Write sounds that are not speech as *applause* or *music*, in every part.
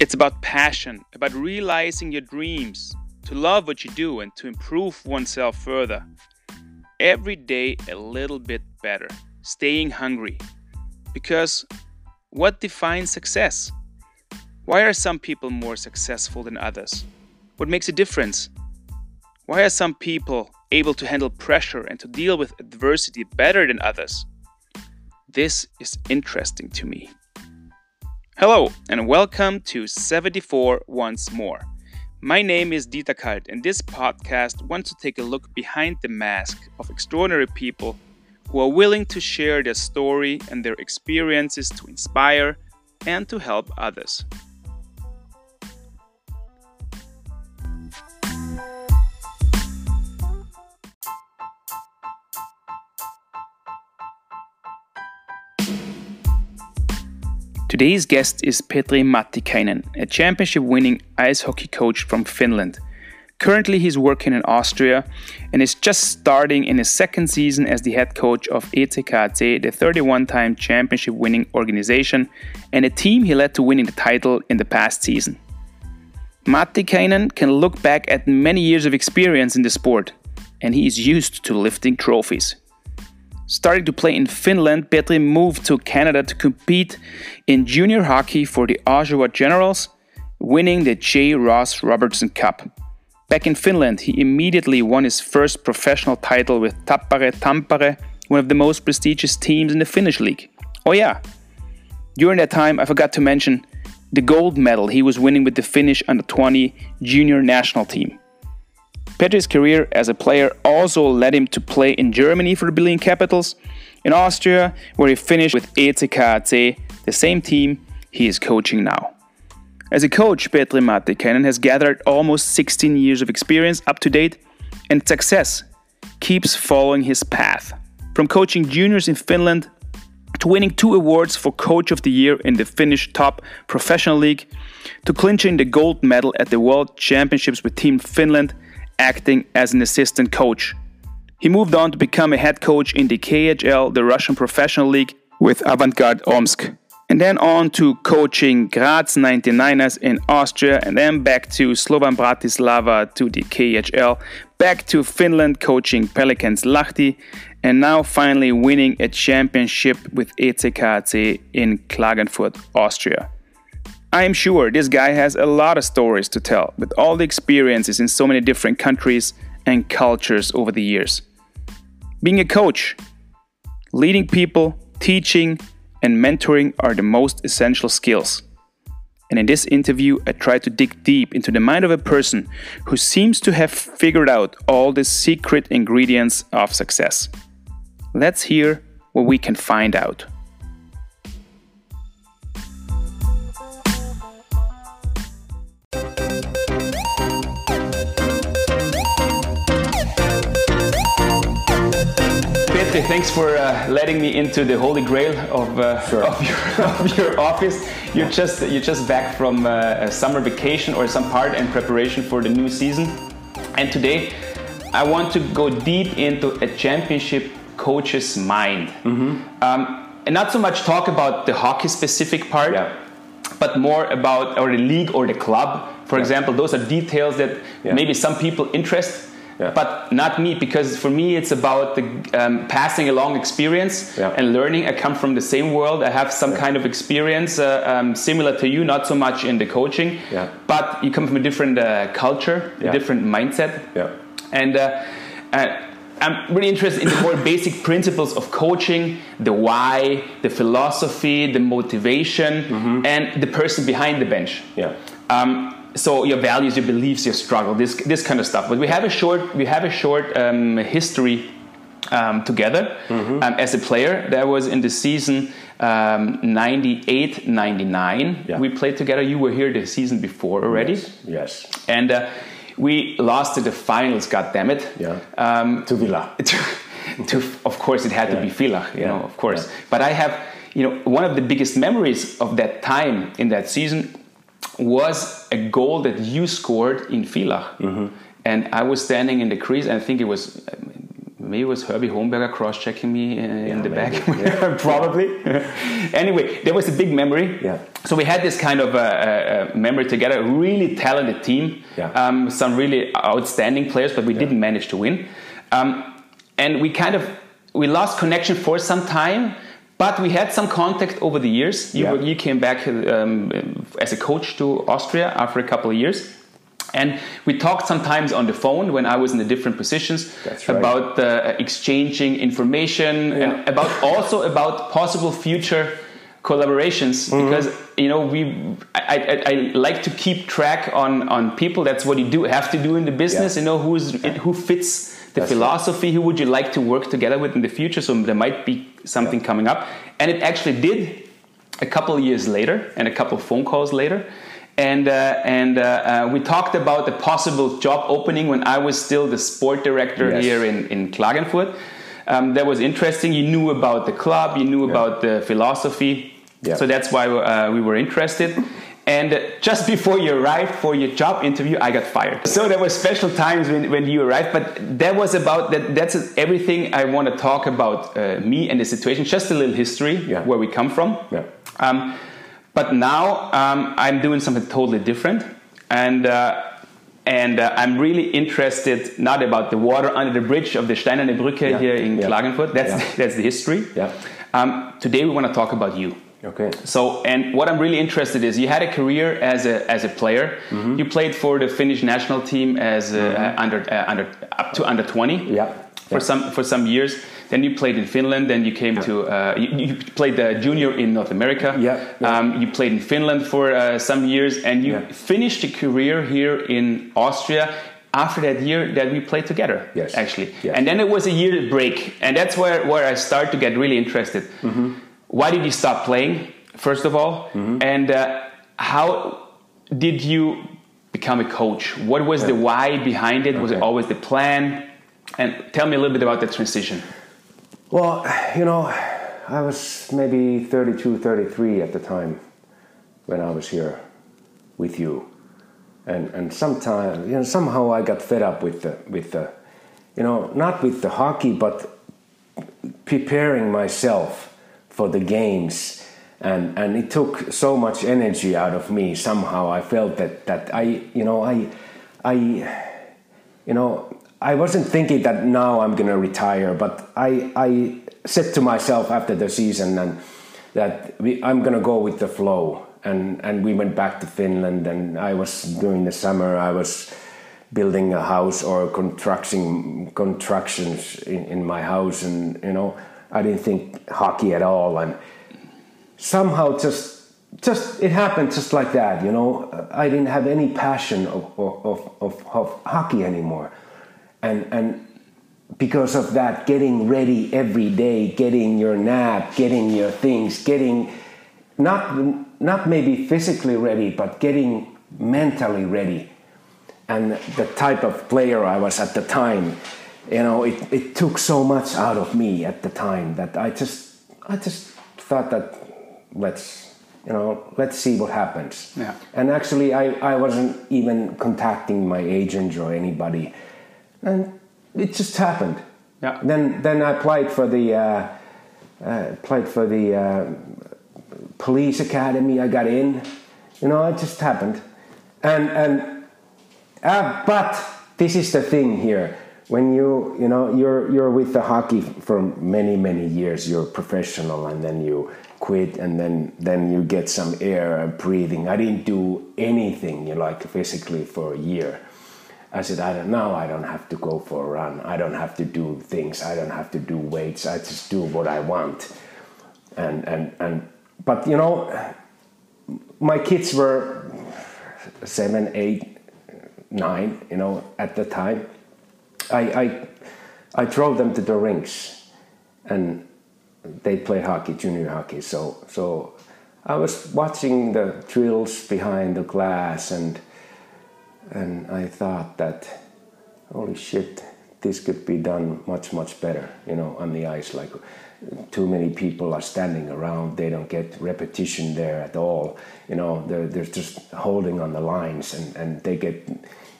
It's about passion, about realizing your dreams, to love what you do, and to improve oneself further. Every day a little bit better, staying hungry. Because what defines success? Why are some people more successful than others? What makes a difference? Why are some people able to handle pressure and to deal with adversity better than others? This is interesting to me. Hello, and welcome to 74 Once More. My name is Dieter Kalt, and this podcast wants to take a look behind the mask of extraordinary people who are willing to share their story and their experiences to inspire and to help others. Today's guest is Petri Matikainen, a championship winning ice hockey coach from Finland. Currently, he's working in Austria and is just starting in his second season as the head coach of ETKC, the 31 time championship winning organization, and a team he led to winning the title in the past season. Matikainen can look back at many years of experience in the sport, and he is used to lifting trophies. Starting to play in Finland, Petri moved to Canada to compete in junior hockey for the Oshawa Generals, winning the J. Ross Robertson Cup. Back in Finland, he immediately won his first professional title with Tappara Tampere, one of the most prestigious teams in the Finnish league. Oh, yeah. During that time, I forgot to mention the gold medal he was winning with the Finnish under 20 junior national team. Petri's career as a player also led him to play in Germany for the Berlin Capitals, in Austria, where he finished with ETKC, the same team he is coaching now. As a coach, Petri Matikainen has gathered almost 16 years of experience up to date, and success keeps following his path. From coaching juniors in Finland to winning two awards for Coach of the Year in the Finnish top professional league, to clinching the gold medal at the World Championships with Team Finland acting as an assistant coach. He moved on to become a head coach in the KHL, the Russian professional league, with Avangard Omsk. And then on to coaching Graz 99ers in Austria, and then back to Slovan Bratislava to the KHL, back to Finland coaching Pelicans Lahti, and now finally winning a championship with ETKC in Klagenfurt, Austria. I am sure this guy has a lot of stories to tell with all the experiences in so many different countries and cultures over the years. Being a coach, leading people, teaching, and mentoring are the most essential skills. And in this interview, I try to dig deep into the mind of a person who seems to have figured out all the secret ingredients of success. Let's hear what we can find out. Petri, thanks for uh, letting me into the holy grail of, uh, sure. of, your, *laughs* of, your, office. You're just you're just back from uh, a summer vacation or some part in preparation for the new season, and today I want to go deep into a championship coach's mind, mm-hmm. um, and not so much talk about the hockey specific part, yeah. but more about or the league or the club. For yeah. example, those are details that yeah. maybe some people interest yeah. but not me because for me it's about the um, passing along experience yeah. and learning i come from the same world i have some yeah. kind of experience uh, um, similar to you not so much in the coaching but you come from a different uh, culture a different mindset and uh, I'm really interested in the more *laughs* basic principles of coaching, the why, the philosophy, the motivation, mm-hmm. and the person behind the bench. Yeah. Um, so your values, your beliefs, your struggle, this this kind of stuff. But we have a short we have a short um, history um, together mm-hmm. um, as a player. That was in the season um, 98 99. Yeah. We played together. You were here the season before already. Yes. yes. And uh, we lost to the finals. God damn it. Yeah. Um, to Villa. *laughs* To, to, of course, it had yeah. to be Villa. You yeah. know, of course. But I have you know one of the biggest memories of that time in that season was a goal that you scored in Villach. Mm-hmm. And I was standing in the crease, and I think it was maybe it was Herbie Hohenberger cross-checking me in, Yeah, the maybe. back. Yeah, *laughs* probably. *laughs* anyway, there was a big memory. Yeah. So we had this kind of uh, uh, uh, memory together. A really talented team. Yeah. Um, some really outstanding players, but we didn't manage to win. Um, and we kind of we lost connection for some time. But we had some contact over the years. You, Yeah. were- you came back um, as a coach to Austria after a couple of years. And we talked sometimes on the phone when I was in the different positions right. about uh, exchanging information Yeah. and about also about possible future collaborations Mm-hmm. because you know we I, I, I like to keep track on on people that's what you do have to do in the business Yeah. you know who's who fits the That's philosophy who would you like to work together with in the future so there might be something coming up and it actually did a couple years later and a couple of phone calls later and uh, and uh, uh, we talked about the possible job opening when I was still the sport director Yes. here in in Klagenfurt. Um, that was interesting. You knew about the club, you knew about the philosophy, Yeah. so that's why uh, we were interested. And just before you arrived for your job interview, I got fired. So there were special times when, when you arrived, but that was about that. That's everything I want to talk about uh, me and the situation. Just a little history Yeah. where we come from. Yeah. Um, but now um, I'm doing something totally different, and uh, and uh, I'm really interested not about the water under the bridge of the Steinerne Brücke Yeah. here in Yeah. Klagenfurt. That's Yeah. that's the history. Yeah. Um, today we want to talk about you. Okay. So, and what I'm really interested is you had a career as a as a player. Mm-hmm. You played for the Finnish national team as uh, uh, under uh, under up to under 20 Yeah. for Yeah. some for some years. Then you played in Finland. Then you came to uh, you, you played the junior in North America. Yeah, yeah. Um, you played in Finland for uh, some years, and you Yeah. finished a career here in Austria. After that year that we played together, Yes. actually, Yes. and then it was a year break, and that's where where I start to get really interested. Mm-hmm. Why did you stop playing? First of all, Mm-hmm. and uh, how did you become a coach? What was the why behind it? Was it always the plan? And tell me a little bit about the transition. Well, you know, I was maybe 32, 33 at the time when I was here with you. And and sometime, you know, somehow I got fed up with the with the you know, not with the hockey but preparing myself for the games and and it took so much energy out of me somehow I felt that that I you know I I you know, I wasn't thinking that now I'm going to retire, but I, I said to myself after the season and that we, I'm going to go with the flow. And, and we went back to Finland, and I was during the summer, I was building a house or construction constructions in, in my house, and you know, I didn't think hockey at all, and somehow just just it happened just like that you know? I didn't have any passion of, of, of, of, hockey anymore. And and because of that getting ready every day getting your nap getting your things getting not not maybe physically ready but getting mentally ready. And the type of player i was at the time you know it, it took so much out of me at the time that i just i just thought that let's you know let's see what happens. Yeah. and actually I, I wasn't even contacting my agent or anybody. And it just happened. Yeah. then then i applied for the uh, uh, applied for the uh, police academy. I got in. You know it just happened. And and uh, but this is the thing here when you you know you're you're with the hockey for many many years you're professional and then you quit and then then you get some air and breathing. I didn't do anything you know, like physically for a year. I said i don't know i don't have to go for a run. I don't have to do things. I don't have to do weights. I just do what i want. And and and but you know my kids were seven eight nine you know at the time I, I, I drove them to the rinks, and they play hockey, junior hockey. So, so I was watching the drills behind the glass, and and I thought that, holy shit, this could be done much much better. You know, on the ice, like too many people are standing around. They don't get repetition there at all. You know, they're they're just holding on the lines, and and they get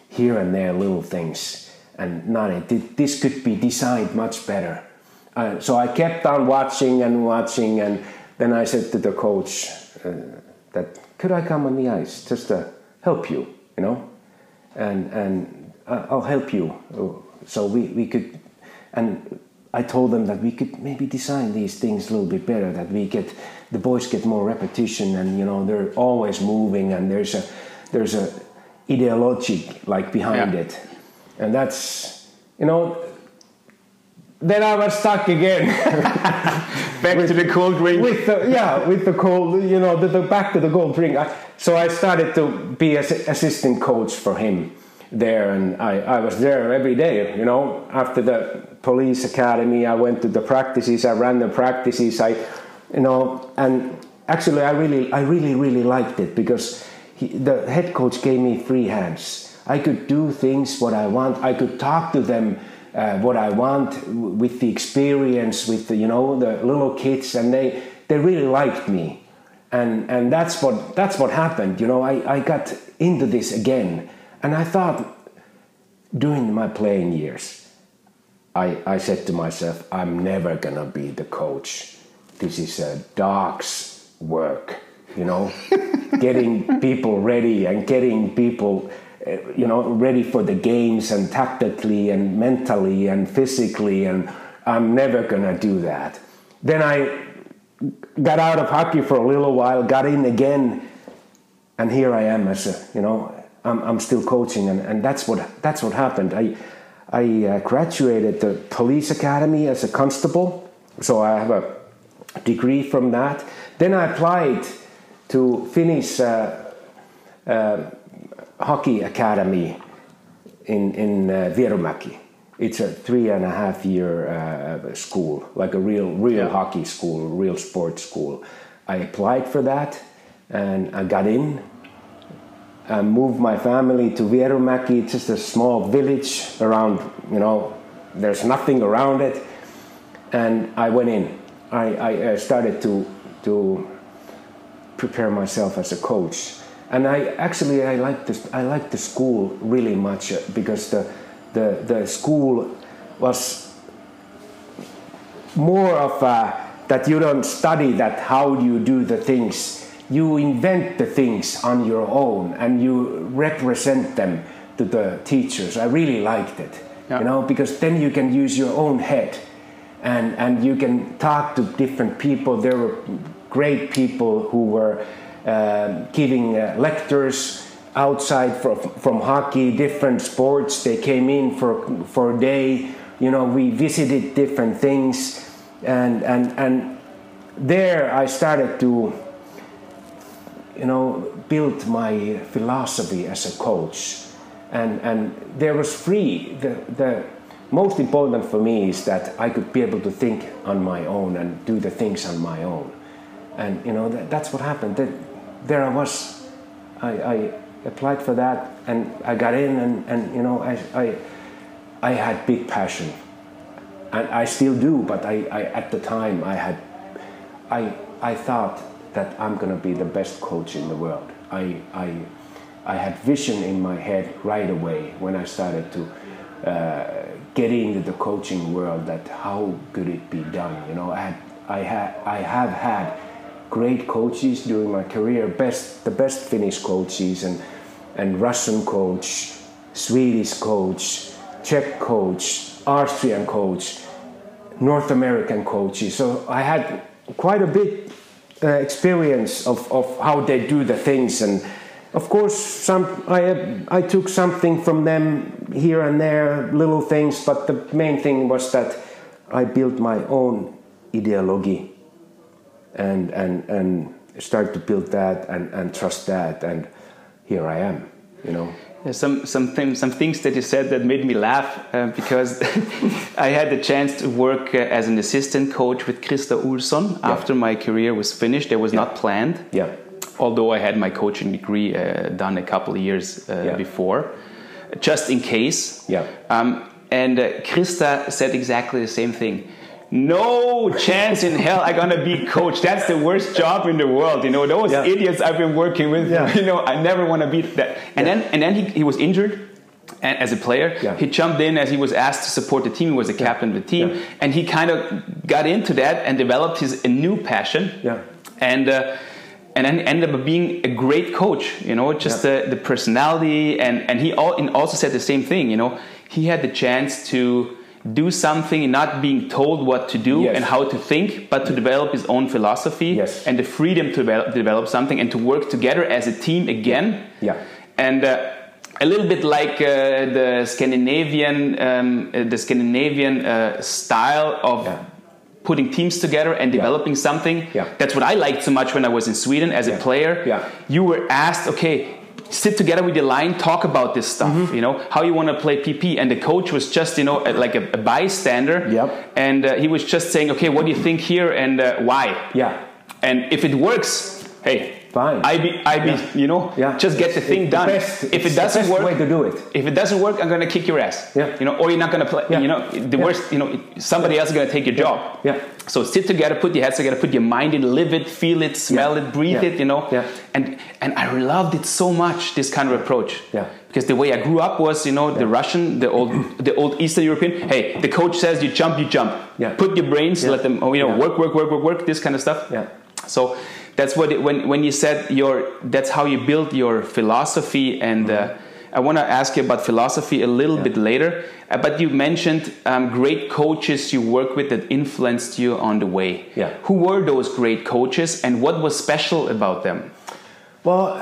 here and there little things and Nani, this could be designed much better. Uh, so I kept on watching and watching, and then I said to the coach uh, that could I come on the ice just to help you, you know, and and I'll help you. So we, we could, and I told them that we could maybe design these things a little bit better, that we get the boys get more repetition, and you know they're always moving, and there's a there's a ideology like behind yeah. it, and that's you know then I was stuck again. *laughs* back with, to the cold drink. With the, yeah, with the cold, you know, the, the back to the cold drink. I, so I started to be an assistant coach for him there, and I, I was there every day. You know, after the police academy, I went to the practices. I ran the practices. I, you know, and actually, I really, I really, really liked it because he, the head coach gave me free hands. I could do things what I want. I could talk to them uh, what I want with the experience with the, you know the little kids, and they they really liked me, and and that's what that's what happened. You know, I I got into this again, and I thought during my playing years, I I said to myself, I'm never gonna be the coach. This is a dog's work. You know, *laughs* getting people ready and getting people you know, ready for the games and tactically and mentally and physically, and I'm never gonna do that. Then I got out of hockey for a little while, got in again, and here I am as a, you know, I'm, I'm still coaching, and, and that's what that's what happened. I I uh, graduated the police academy as a constable, so I have a degree from that. Then I applied to finish. Uh, uh, hockey academy in in uh, Vierumäki. It's a three and a half year uh, school, like a real real yeah. hockey school, real sports school. I applied for that, and I got in. I moved my family to Vierumäki. It's just a small village around. You know, there's nothing around it, and I went in. I, I started to to prepare myself as a coach and I actually I like this I like the school really much uh, because the the the school was more of a, that you don't study that how you do the things. You invent the things on your own and you represent them to the teachers. I really liked it yeah. you know because then you can use your own head and and you can talk to different people. There were great people who were um, giving uh, lectures outside from, from hockey, different sports. They came in for, for a day. You know, we visited different things. And, and, and there I started to, you know, build my philosophy as a coach. And, and there was free. The, the most important for me is that I could be able to think on my own and do the things on my own. And, you know, that, that's what happened. That, there I was. I, I, applied for that and I got in and, and you know I, I, I had big passion. And I still do but I, I at the time I had I, I thought that I'm gonna be the best coach in the world. I, I, I had vision in my head right away when I started to uh, get into the coaching world that how could it be done you know? I, had, I, had, I have had great coaches during my career, best the best Finnish coaches and and Russian coach, Swedish coach, Czech coach, Austrian coach, North American coaches. So I had quite a bit uh, experience of, of how they do the things and of course some I, I took something from them here and there little things but the main thing was that I built my own ideology and and and start to build that and, and trust that and here I am you know some some things some things that you said that made me laugh uh, because *laughs* I had the chance to work uh, as an assistant coach with Christer Olsson yeah. after my career was finished. It was yeah. not planned. Yeah. Although I had my coaching degree uh, done a couple of years uh, yeah. before, just in case. Yeah. Um, and uh, Christer said exactly the same thing no chance in hell I'm gonna be coach. That's the worst job in the world. You know, those yeah. idiots I've been working with. Yeah. *laughs* You know, I never want to be that. And yeah. then and then he, he was injured, and as a player. Yeah. He jumped in as he was asked to support the team. He was the captain of the team, and he kind of got into that and developed his a new passion. Yeah. And uh, and then ended up being a great coach. You know, just the, the personality and and he al- and also said the same thing. You know, he had the chance to do something and not being told what to do Yes. and how to think, but to develop his own philosophy Yes. and the freedom to develop, develop something and to work together as a team again. Yeah. And uh, a little bit like uh, the Scandinavian, um, uh, the Scandinavian uh, style of Yeah. putting teams together and developing something. Yeah. That's what I liked so much when I was in Sweden as a player. Yeah. You were asked, okay, sit together with your line, talk about this stuff. Mm-hmm. You know how you want to play PP, and the coach was just you know like a, a bystander. Yep. And uh, he was just saying, okay, what do you think here and uh, why? Yeah. And if it works, hey, Fine. I be, I be, Yeah. you know, Yeah. just get the thing the done. best- if it doesn't best work, way to do it. If it doesn't work, I'm gonna kick your ass. Yeah. You know, or you're not gonna play. Yeah. You know, the Yeah. worst. You know, somebody else is gonna take your job. Yeah. So sit together, put your heads together, put your mind in, live it, feel it, smell it, breathe it. You know. Yeah. And and I loved it so much. This kind of approach. Yeah. Because the way I grew up was, you know, the Russian, the old, the old Eastern European. Hey, the coach says you jump, you jump. Yeah. Put your brains, let them, oh, you know, work, work, work, work, work. This kind of stuff. Yeah. So that's what it, when when you said your that's how you build your philosophy and. Uh, I want to ask you about philosophy a little bit later, uh, but you mentioned um, great coaches you work with that influenced you on the way. Yeah. Who were those great coaches, and what was special about them? Well,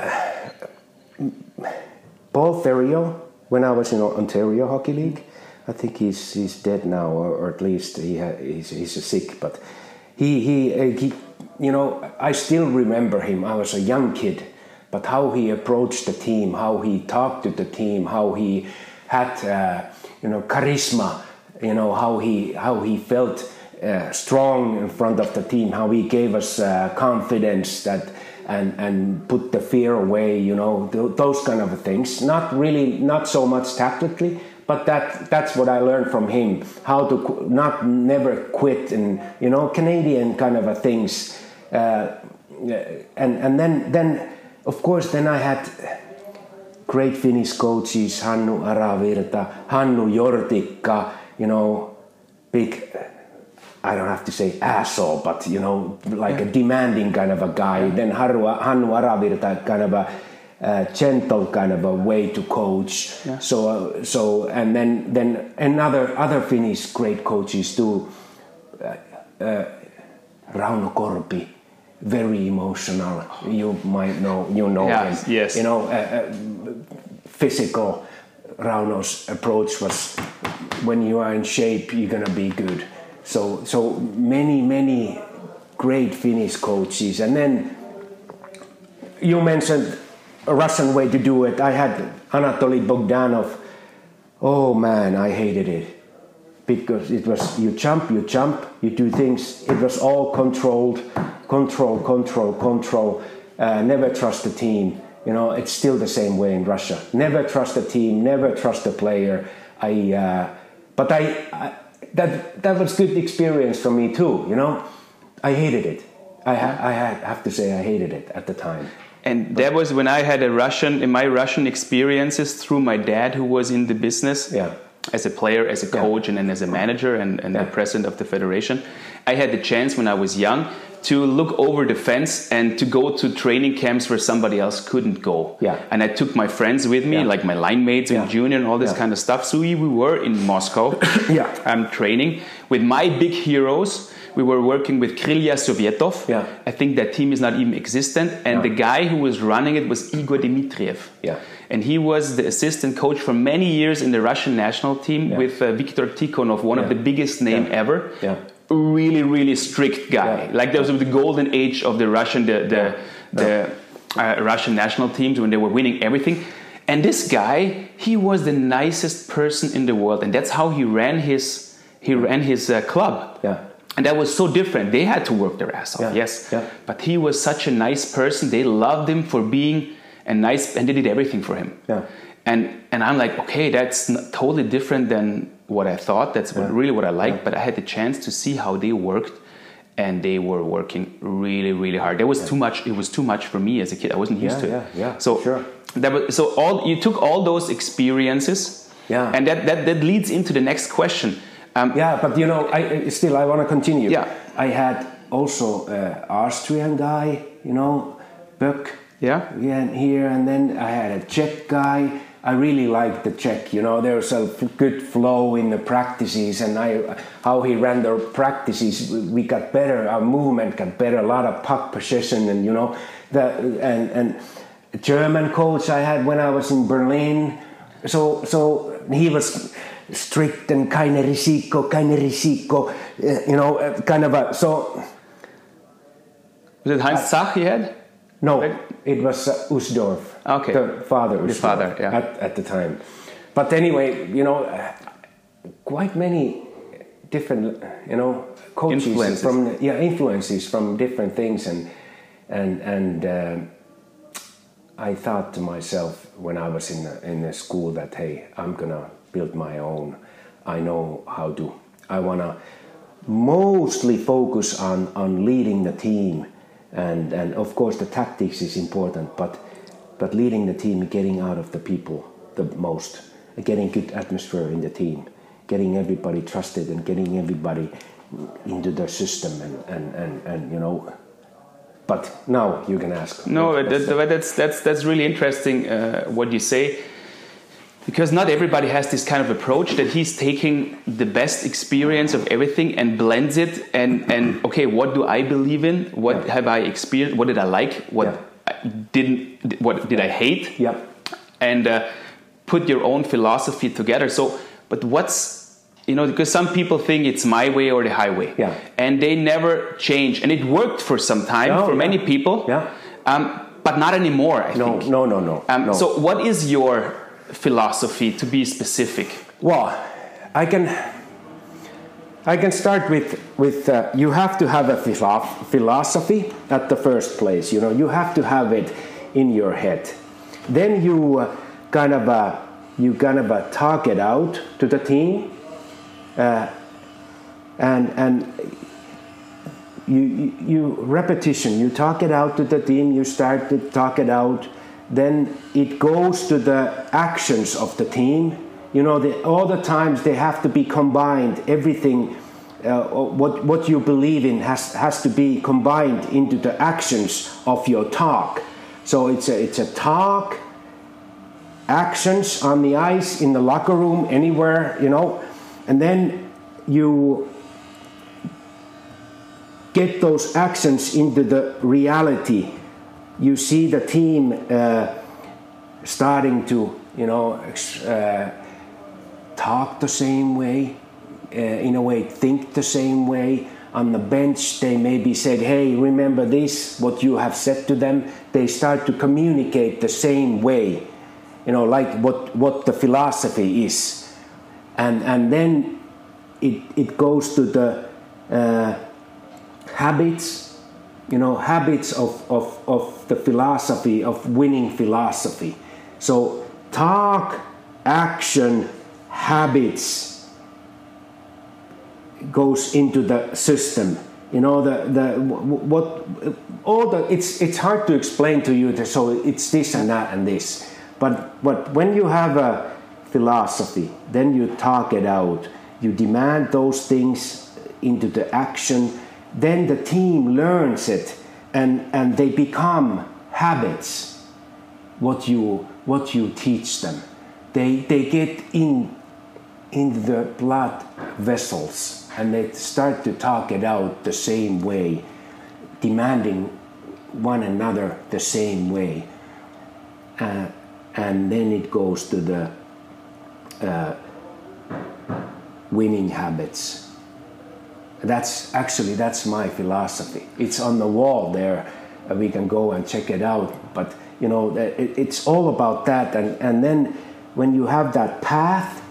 Paul Theriault, when I was in Ontario Hockey League, I think he's he's dead now, or, or at least he ha, he's, he's sick. But he he, uh, he you know I still remember him. I was a young kid, but how he approached the team, how he talked to the team, how he had uh, you know charisma, you know how he how he felt uh, strong in front of the team, how he gave us uh, confidence that and and put the fear away, you know, th- those kind of things. Not really, not so much tactically, but that that's what I learned from him. How to qu- not never quit, and you know, Canadian kind of a things. Uh, and and then then of course then I had great Finnish coaches, Hannu Aravirta, Hannu Jortikka, you know, big I don't have to say asshole, but you know, like a demanding kind of a guy. Then Haru, Hannu Aravirta, kind of a uh, gentle kind of a way to coach. So, uh, so, and then then another other Finnish great coaches too. Uh, uh, Rauno Korpi, very emotional. You might know, you know Yes, him. yes. You know, uh, uh, physical. Rauno's approach was when you are in shape, you're gonna be good. So, so many, many great Finnish coaches, and then you mentioned a Russian way to do it. I had Anatoly Bogdanov. Oh man, I hated it because it was you jump, you jump, you do things. It was all controlled, control, control, control. Uh, never trust the team. You know, it's still the same way in Russia. Never trust the team. Never trust the player. I, uh, but I, I that that was good experience for me too. You know, I hated it. I ha- I ha- have to say I hated it at the time. And that was when I had a Russian, in my Russian experiences through my dad, who was in the business Yeah. As a player, as a coach, and then as a manager and, and the president of the federation. I had the chance when I was young to look over the fence and to go to training camps where somebody else couldn't go. Yeah. And I took my friends with me, Yeah. like my line mates in Yeah. junior and all this Yeah. kind of stuff. So we, we were in Moscow. *coughs* Yeah. I'm training with my big heroes. We were working with Krylia Sovietov. Yeah. I think that team is not even existent. And Yeah. the guy who was running it was Igor Dmitriev. Yeah. And he was the assistant coach for many years in the Russian national team Yeah. with uh, Viktor Tikhonov, one of the biggest name ever. Yeah. Really, really strict guy. Like those of the golden age of the Russian, the, the, the uh, Russian national teams when they were winning everything. And this guy, he was the nicest person in the world, and that's how he ran his he ran his uh, club. Yeah. And that was so different. They had to work their ass off, Yeah, yes. yeah. But he was such a nice person. They loved him for being a nice, and they did everything for him. Yeah. And and I'm like, okay, that's totally different than what I thought. That's what, really what I liked. But I had the chance to see how they worked, and they were working really, really hard. There was too much. It was too much for me as a kid. I wasn't used to it. yeah, yeah, So sure. that was so all. You took all those experiences. Yeah. And that, that, that leads into the next question. Um, yeah, but you know, I still I want to continue. Yeah. I had also uh, Austrian guy, you know, Buck. Yeah. Yeah, here and then I had a Czech guy. I really liked the Czech. You know, there was a good flow in the practices, and I how he ran the practices. We got better. Our movement got better. A lot of puck possession, and you know, the and and German coach I had when I was in Berlin. So so he was strict and kind of risiko, kind of risiko, uh, you know, uh, kind of a so. Was it Hans Zach you had? No, it was uh, Ustorf. Okay. The father. The father, yeah. At, at the time. But anyway, you know, uh, quite many different, you know, coaches Influences. from yeah influences from different things and and and. Uh, I thought to myself when I was in the, in the school that hey, I'm gonna build my own. I know how to. I wanna mostly focus on on leading the team, and and of course the tactics is important, but but leading the team, getting out of the people the most, getting good atmosphere in the team, getting everybody trusted, and getting everybody into the system, and and and, and you know but now you can ask. No, that, that's that's that's really interesting uh, what you say, because not everybody has this kind of approach that he's taking the best experience of everything and blends it and and okay, what do I believe in? What Yeah. have I experienced? What did I like? What Yeah. I didn't? What did I hate? yeah And uh, put your own philosophy together. So, but what's you know because some people think it's my way or the highway Yeah. and they never change and it worked for some time for many people Yeah. um, but not anymore i No, think no, no, no. um, no. so what is your philosophy to be specific well, I can. I can start with with uh, you have to have a philo- philosophy at the first place. You know, you have to have it in your head. Then you uh, kind of uh, you kind of uh, talk it out to the team, uh, and and you, you repetition you talk it out to the team you start to talk it out then it goes to the actions of the team you know the, all the times they have to be combined everything uh, what, what you believe in has, has to be combined into the actions of your talk so it's a, it's a talk actions on the ice in the locker room anywhere you know and then you get those actions into the reality. You see the team uh, starting to, you know, uh, talk the same way, uh, in a way, think the same way. On the bench, they maybe said, "Hey, remember this? What you have said to them." They start to communicate the same way, you know, like what what the philosophy is, and and then it it goes to the uh, habits, you know, habits of, of, of the philosophy, of winning philosophy. So, talk, action, habits goes into the system. You know, the, the what all the it's it's hard to explain to you. So it's this and that and this, but but when you have a philosophy, then you talk it out. You demand those things into the action then the team learns it and, and they become habits what you what you teach them. They they get in in the blood vessels and they start to talk it out the same way demanding one another the same way. Uh, and then it goes to the uh, winning habits that's actually that's my philosophy. It's on the wall there. Uh, we can go and check it out. But you know it, it's all about that. And and then when you have that path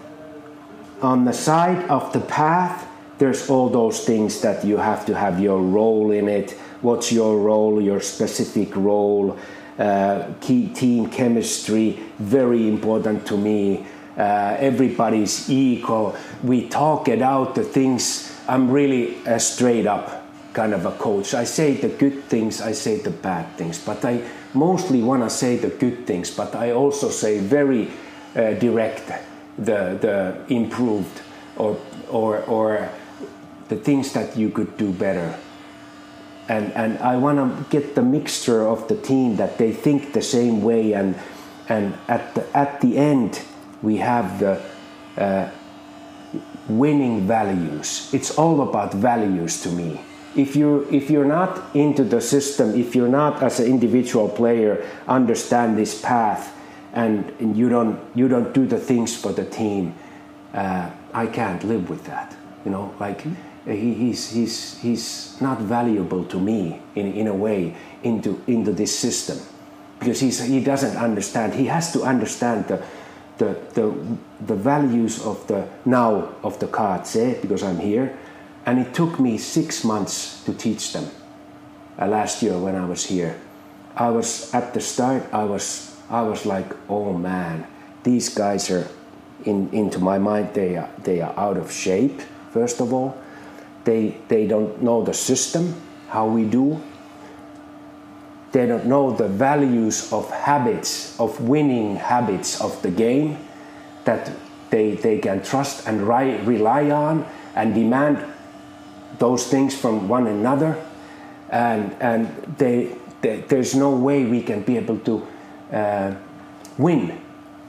on the side of the path there's all those things that you have to have your role in it. What's your role your specific role? Uh, key team chemistry very important to me. Uh, everybody's equal. We talk it out the things I'm really a straight up kind of a coach. I say the good things, I say the bad things, but I mostly want to say the good things, but I also say very uh, direct. the the improved or or or the things that you could do better. And and I want to get the mixture of the team that they think the same way and and at the at the end we have the uh, winning values. It's all about values to me. If you if you're not into the system, if you're not as an individual player understand this path, and, and you don't you don't do the things for the team, uh, I can't live with that. You know, like he, he's he's he's not valuable to me in in a way into into this system because he's he doesn't understand. He has to understand the the, the, the values of the now of the cards eh, because I'm here. And it took me six months to teach them uh, last year when I was here. I was at the start, I was, I was like, oh man, these guys are, in, into my mind, they are, they are out of shape, first of all. They, they don't know the system, how we do, they don't know the values of habits, of winning habits of the game that they, they can trust and ri- rely on and demand those things from one another. And, and they, they, there's no way we can be able to uh, win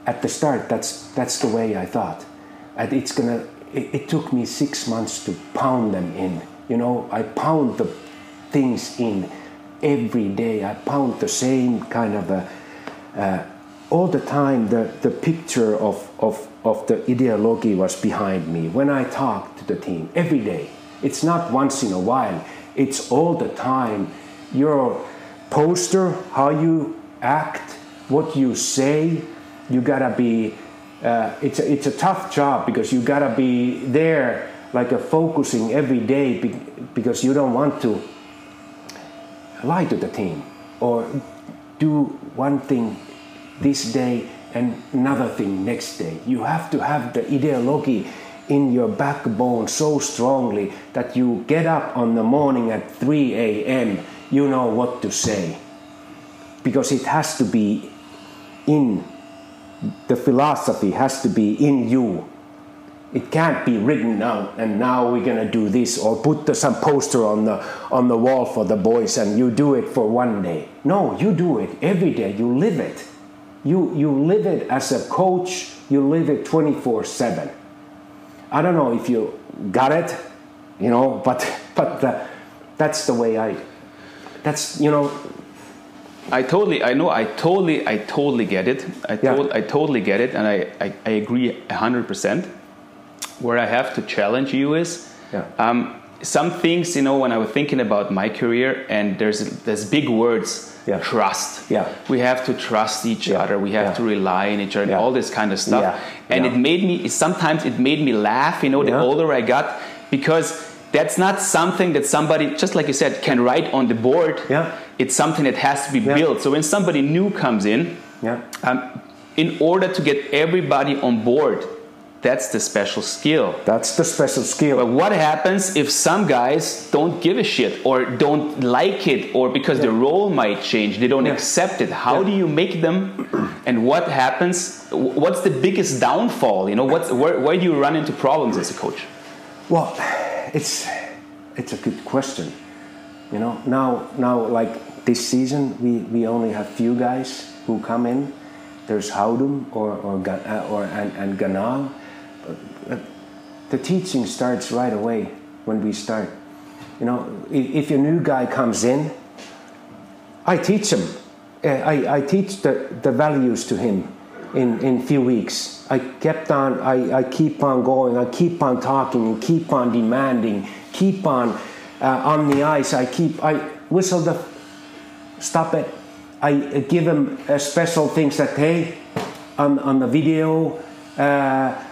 at the start. That's, that's the way I thought. And it's gonna, it, it took me six months to pound them in. You know, I pound the things in every day. I pound the same kind of a, uh, all the time the, the picture of, of, of the ideology was behind me when I talk to the team every day. It's not once in a while, it's all the time. Your poster, how you act, what you say, you gotta be, uh, it's, a, it's a tough job because you gotta be there like a focusing every day because you don't want to lie to the team or do one thing this day and another thing next day. You have to have the ideology in your backbone so strongly that you get up on the morning at 3 a.m. you know what to say because it has to be in the philosophy has to be in you it can't be written out and now we're going to do this or put the, some poster on the on the wall for the boys and you do it for one day no you do it every day you live it you you live it as a coach you live it 24 7 i don't know if you got it you know but but the, that's the way i that's you know I totally, I know, I totally, I totally get it. I, Yeah. I totally get it, and I, I, I agree hundred percent. Where I have to challenge you is, Yeah. um, some things, you know, when I was thinking about my career, and there's there's big words, Yeah. trust. Yeah. We have to trust each Yeah. other. We have Yeah. to rely on each other. All this kind of stuff. Yeah. And it made me. Sometimes it made me laugh. You know, the older I got, because that's not something that somebody, just like you said, can write on the board. Yeah. It's something that has to be built. So when somebody new comes in, yeah um, in order to get everybody on board, that's the special skill. that's the special skill But what happens if some guys don't give a shit or don't like it or because the role might change, they don't Yeah. accept it? How Yeah. do you make them *clears throat* and what happens? What's the biggest downfall? You know, what's, where, where do you run into problems as a coach? Well, it's it's a good question. You know, now now like this season, we, we only have few guys who come in. There's Haudum or or, or and, and Ganahl. The teaching starts right away when we start. You know, if, a new guy comes in, I teach him. Uh, I, I teach the, the values to him in, in few weeks. I kept on, I, I keep on going, I keep on talking, and keep on demanding, keep on uh, on the ice. I keep, I whistle the, stop it. I give him special things that, hey, on, on the video, uh,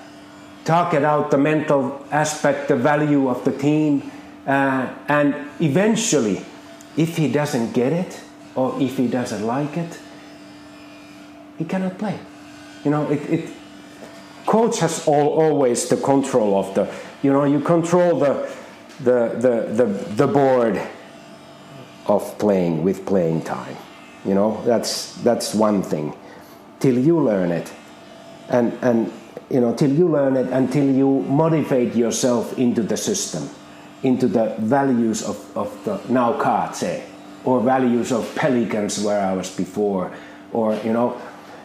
talk it out, the mental aspect, the value of the team. Uh, and eventually, if he doesn't get it or if he doesn't like it, he cannot play. You know, it, it coach has all, always the control of the, you know, you control the, the, the, the, the board of playing with playing time. You know, that's, that's one thing. Till you learn it. And, and you know, till you learn it, until you motivate yourself into the system, into the values of, of the now Kaatse, or values of Pelicans where I was before, or you know,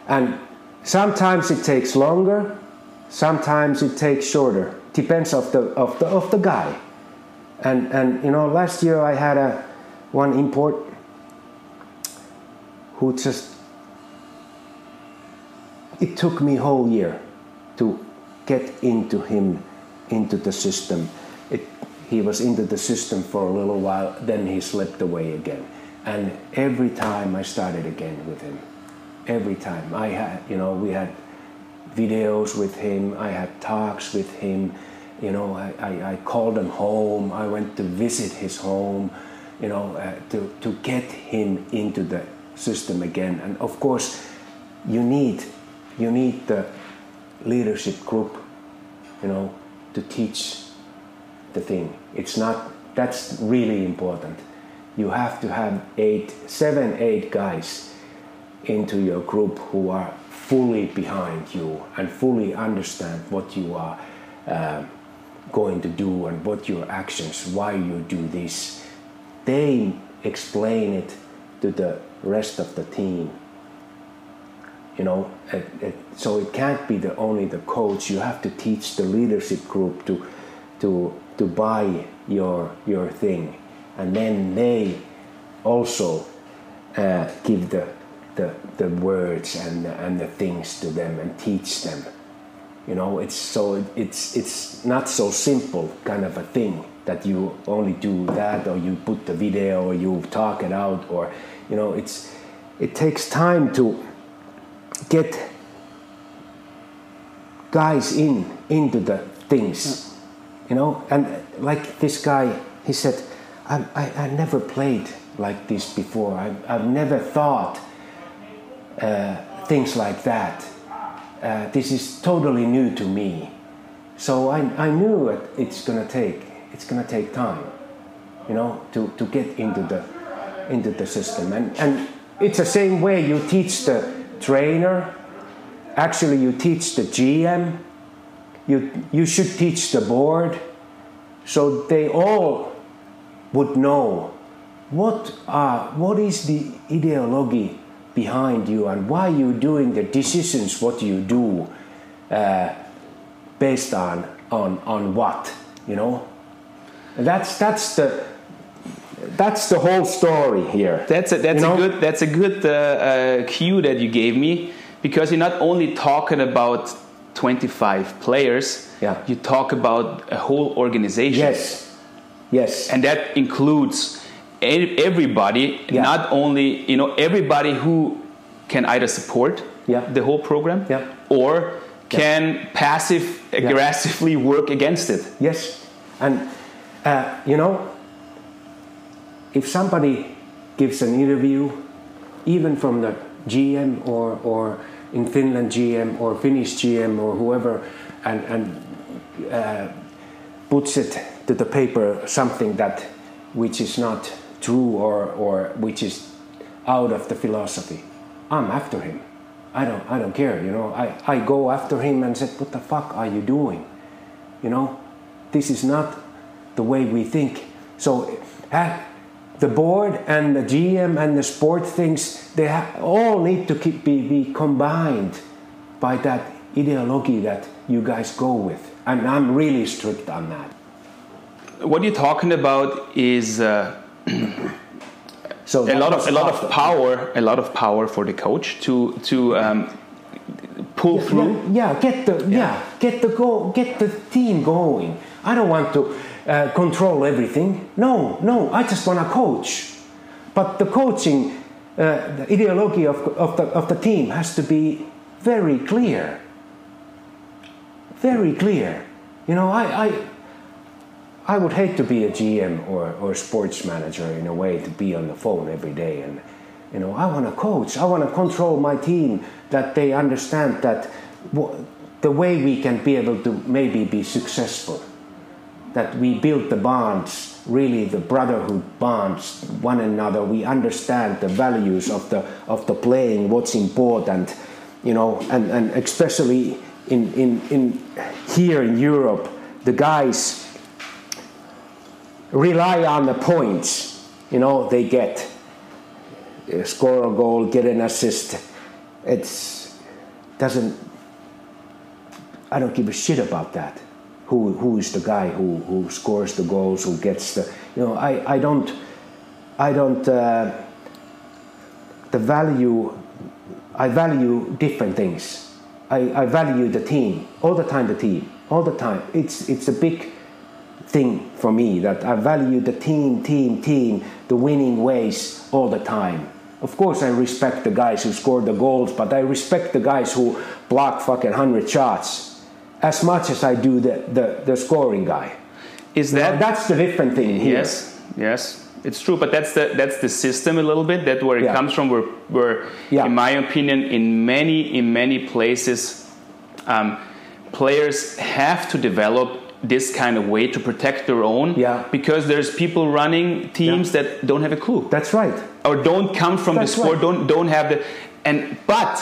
and sometimes it takes longer, sometimes it takes shorter. Depends of the of the of the guy. And and you know, last year I had a one import who just it took me whole year to get into him into the system. It, he was into the system for a little while then he slipped away again. And every time i started again with him every time i had you know we had videos with him i had talks with him you know i, I, I called him home i went to visit his home you know uh, to, to get him into the system again. And of course you need you need the leadership group, you know, to teach the thing. It's not, that's really important. You have to have eight, seven, eight guys into your group who are fully behind you and fully understand what you are uh, going to do and what your actions, why you do this. They explain it to the rest of the team you know it, it, so it can't be the only the coach. You have to teach the leadership group to to to buy your your thing. And then they also uh, give the, the the words and the, and the things to them and teach them. You know it's so it's it's not so simple kind of a thing that you only do that or you put the video or you talk it out or you know it's it takes time to get guys in into the things you know? And like this guy he said I, I, I never played like this before. I, I've never thought uh, things like that. Uh, this is totally new to me. So I, I knew it, it's gonna take. It's gonna take time you know to, to get into the into the system. And, and it's the same way you teach the trainer. Actually, you teach the GM. You, you should teach the board. So they all would know what, are, what is the ideology behind you and why you're doing the decisions what you do uh, based on, on, on what, you know? That's, that's the that's the whole story here. That's a, that's you know? a good that's a good uh, uh, cue that you gave me because you're not only talking about 25 players. Yeah. You talk about a whole organization. Yes. Yes. And that includes everybody, yeah. not only you know everybody who can either support yeah. the whole program yeah. or can yeah. passive aggressively work against it. Yes. And uh, you know if somebody gives an interview, even from the GM or, or in Finland GM or Finnish GM or whoever, and, and uh, puts it to the paper something that which is not true or, or which is out of the philosophy, I'm after him. I don't, I don't care, you know. I, I go after him and said, what the fuck are you doing? You know, this is not the way we think. So, uh, the board and the GM and the sport things, they all need to keep, be, be combined by that ideology that you guys go with. And I'm really strict on that. What you're talking about is uh, *clears throat* so a lot of a lot of power, a lot of power for the coach to to um, pull yeah, through. Yeah, yeah, get the yeah. yeah get the go get the team going. I don't want to uh, control everything. No, no, I just want to coach. But the coaching, uh, the ideology of, of, the, of the team has to be very clear. Very clear. You know, I, I, I would hate to be a GM or, or sports manager in a way to be on the phone every day and you know i want to coach i want to control my team that they understand that the way we can be able to maybe be successful that we build the bonds, really the brotherhood bonds, one another. We understand the values of the of the playing, what's important, you know, and, and especially in, in, in here in Europe, the guys rely on the points. You know, they get score a goal, get an assist. It's doesn't. I don't give a shit about that. Who who is the guy who who scores the goals, who gets the you know I I don't I don't uh, the value I value different things. I, I value the team all the time. The team all the time. It's it's a big thing for me that I value the team, team, team, the winning ways all the time. Of course, I respect the guys who score the goals, but I respect the guys who block fucking hundred shots as much as I do the, the, the scoring guy. Is that that's the different thing here. Yes, yes. It's true, but that's the that's the system a little bit. That where it Yeah. comes from. Where, where Yeah. in my opinion, in many in many places, um, players have to develop this kind of way to protect their own. Yeah. Because there's people running teams that don't have a clue That's right. or don't come from That's the sport. right. Don't don't have the and but.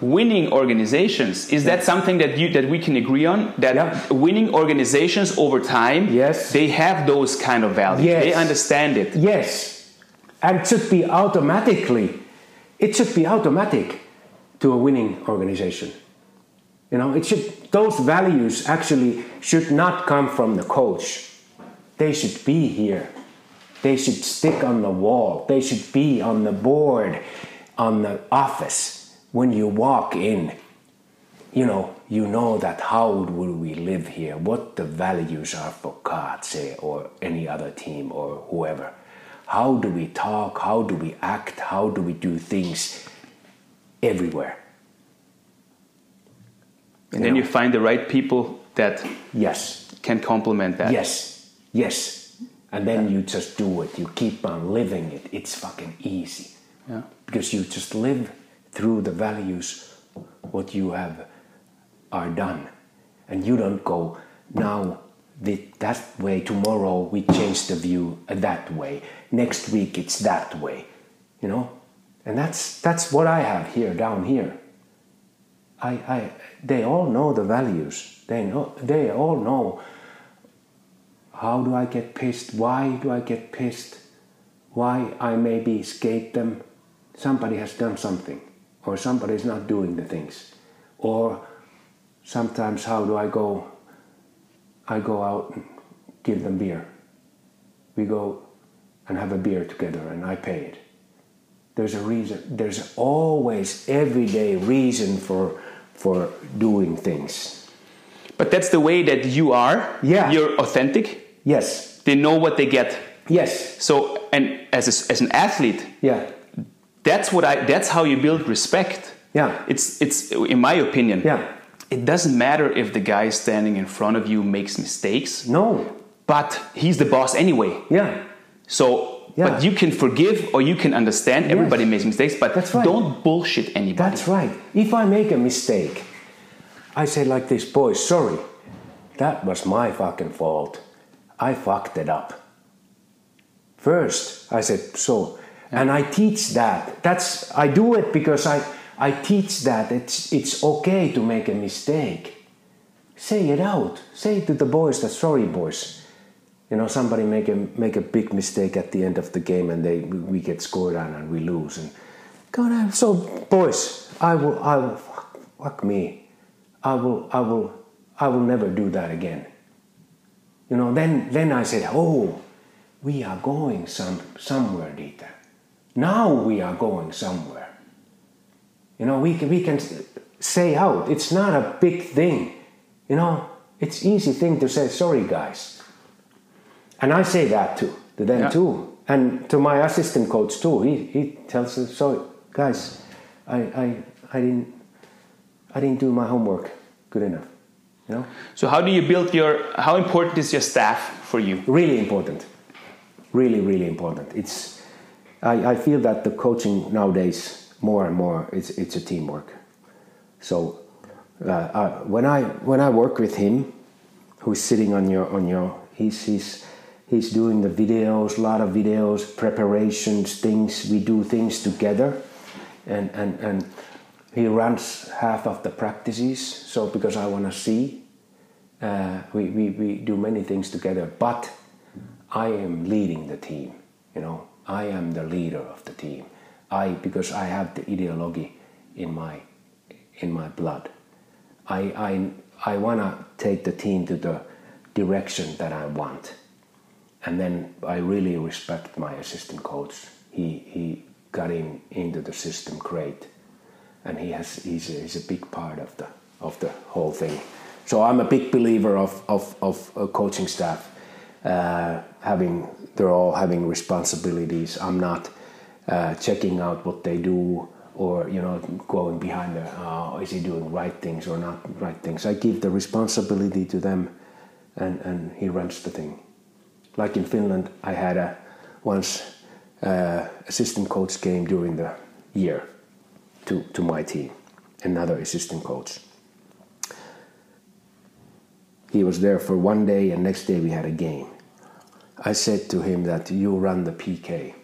Winning organizations is that something that you that we can agree on that winning organizations over time Yes. they have those kind of values Yes. they understand it Yes, and it should be automatically. It should be automatic to a winning organization. You know, it should. Those values actually should not come from the coach. They should be here. They should stick on the wall. They should be on the board, on the office. When you walk in, you know, you know that how will we live here, what the values are for God, say, or any other team or whoever. How do we talk? How do we act? How do we do things everywhere? and then you find the right people that Yes, can complement that yes, yes. And then you just do it. You keep on living it. It's fucking easy. yeah. because you just live through the values what you have are done. And you don't go now that way tomorrow we change the view that way. Next week it's that way you know? And that's that's what i have here down here. I i they all know the values. They know they all know how do i get pissed? Why do i get pissed? Why I maybe escape them. Somebody has done something, or somebody is not doing the things, or sometimes how do I go? I go out and give them beer. We go and have a beer together, and I pay it. There's a reason. There's always everyday reason for for doing things. but that's the way that you are Yeah. you're authentic Yes. they know what they get Yes. so and as a, as an athlete Yeah. That's what i that's how you build respect Yeah. it's it's in my opinion Yeah. it doesn't matter if the guy standing in front of you makes mistakes No. but he's the boss anyway Yeah. So, Yeah. but you can forgive or you can understand. Everybody makes mistakes, but That's right. don't bullshit anybody. That's right. If I make a mistake, I say like this, boys, sorry. That was my fucking fault. I fucked it up. First, I said so. And I teach that. That's I do it because I I teach that it's it's okay to make a mistake. Say it out. Say it to the boys that sorry boys. You know, somebody make a make a big mistake at the end of the game and they we get scored on and we lose and God, I'm so boys, I will I will fuck, fuck me. I will I will I will never do that again. You know, then then I said, Oh, we are going some somewhere, Dieter. Now we are going somewhere. You know, we can, we can say out. It's not a big thing. You know, it's easy thing to say, sorry guys. And I say that too, to them Yeah. too. And to my assistant coach too. He, he tells us, sorry guys, I, I, I didn't I didn't do my homework good enough. You know? So, how do you build your? How important is your staff for you? really important really really important it's I, I feel that the coaching nowadays more and more it's it's a teamwork so uh, uh, when i when i work with him who's sitting on your on your he's he's he's doing the videos a lot of videos preparations things we do things together and and and he runs half of the practices. So because I want to see, uh, we, we we do many things together. But I am leading the team. You know, I am the leader of the team. I because I have the ideology in my in my blood. I I I want to take the team to the direction that I want. And then I really respect my assistant coach. He he got in into the system great, and he has he's a, he's a big part of the of the whole thing. So I'm a big believer of of of a coaching staff uh, having they're all having responsibilities. I'm not uh, checking out what they do or you know going behind the uh, is he doing right things or not right things. I give the responsibility to them, and and he runs the thing like in Finland, I had a once uh, assistant coach came during the year to, to my team, another assistant coach. He was there for one day, and next day we had a game. I said to him that you run the PK.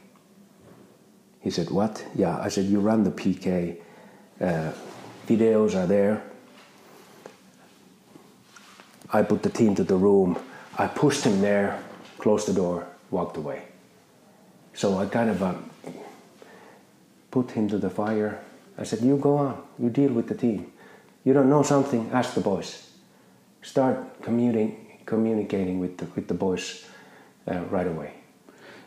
He said, What? Yeah, I said, You run the PK. Uh, videos are there. I put the team to the room. I pushed him there closed the door, walked away. So I kind of uh, put him to the fire. I said, You go on, you deal with the team. You don't know something, ask the boys. Start commuting, communicating with the, with the boys uh, right away.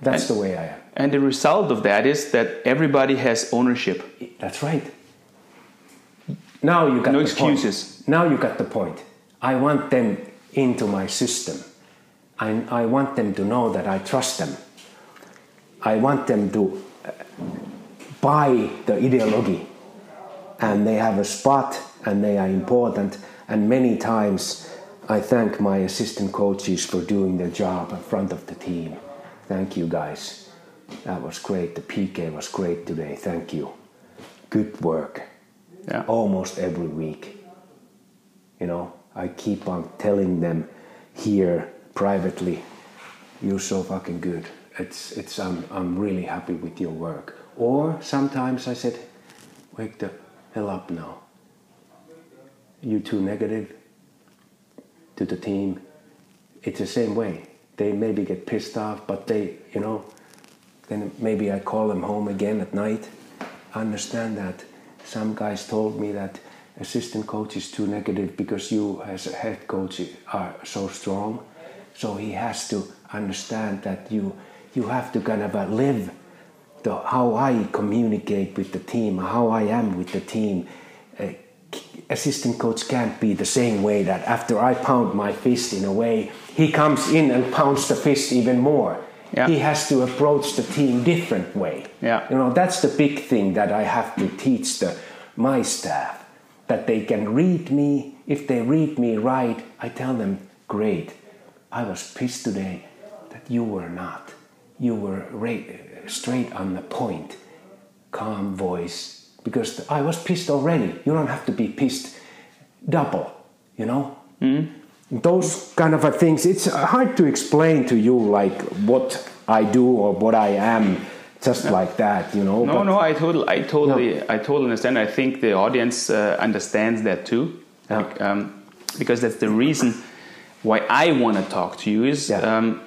That's and, the way I am. And the result of that is that everybody has ownership. That's right. Now you got no the excuses. Point. Now you got the point. I want them into my system. I, I want them to know that I trust them. I want them to uh, buy the ideology and they have a spot and they are important. And many times I thank my assistant coaches for doing their job in front of the team. Thank you guys. That was great. The PK was great today. Thank you. Good work. Yeah. Almost every week. You know, I keep on telling them here privately, you're so fucking good. It's, it's, I'm, I'm really happy with your work. Or sometimes I said, wake the hell up now. You too negative to the team. It's the same way. They maybe get pissed off, but they, you know, then maybe I call them home again at night. I understand that. Some guys told me that assistant coach is too negative because you as a head coach are so strong so he has to understand that you you have to kind of uh, live the, how I communicate with the team, how I am with the team. Assistant coach can't be the same way that after I pound my fist in a way, he comes in and pounds the fist even more. Yeah. He has to approach the team different way. Yeah. You know, that's the big thing that I have to teach the, my staff that they can read me. If they read me right, I tell them, great. I was pissed today that you were not. You were straight on the point, calm voice, because I was pissed already. You don't have to be pissed double, you know? Mm-hmm. Those kind of things, it's hard to explain to you like what I do or what I am just yeah. like that, you know. No, but, no, I totally, I totally, yeah. I totally understand. I think the audience uh, understands that too, yeah. like, um, because that's the reason why I want to talk to you is um,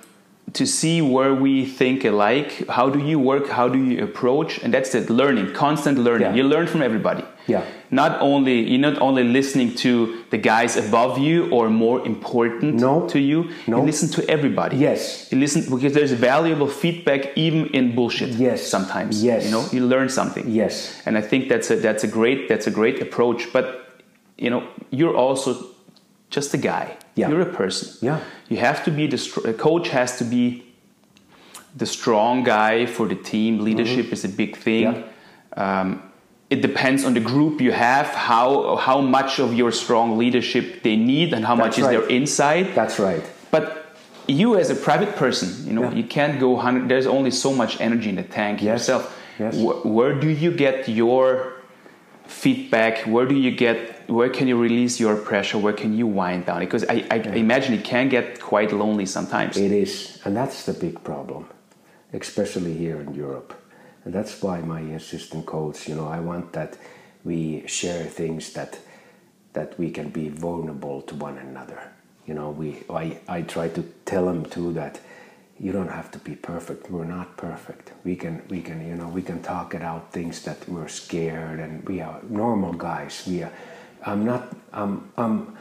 to see where we think alike. How do you work? How do you approach? And that's it. Learning, constant learning. Yeah. You learn from everybody. Yeah. Not only you're not only listening to the guys above you or more important no. to you. No. You listen to everybody. Yes. You listen because there's valuable feedback even in bullshit. Yes. Sometimes. Yes. You know, you learn something. Yes. And I think that's a that's a great that's a great approach. But you know, you're also just a guy. Yeah. You're a person. Yeah. You have to be the a coach has to be the strong guy for the team. Leadership mm-hmm. is a big thing. Yeah. Um, it depends on the group you have, how how much of your strong leadership they need, and how That's much is right. their inside. That's right. But you as a private person, you know, Yeah. you can't go hundred. There's only so much energy in the tank Yes. yourself. Yes. Wh- where do you get your feedback? Where do you get? Where can you release your pressure? Where can you wind down? Because I, I imagine it can get quite lonely sometimes. It is, and that's the big problem, especially here in Europe. And that's why my assistant coach, you know, I want that we share things that that we can be vulnerable to one another. You know, we I, I try to tell them too that you don't have to be perfect. We're not perfect. We can we can you know we can talk it out things that we're scared and we are normal guys. We are. I'm not. I'm. I'm.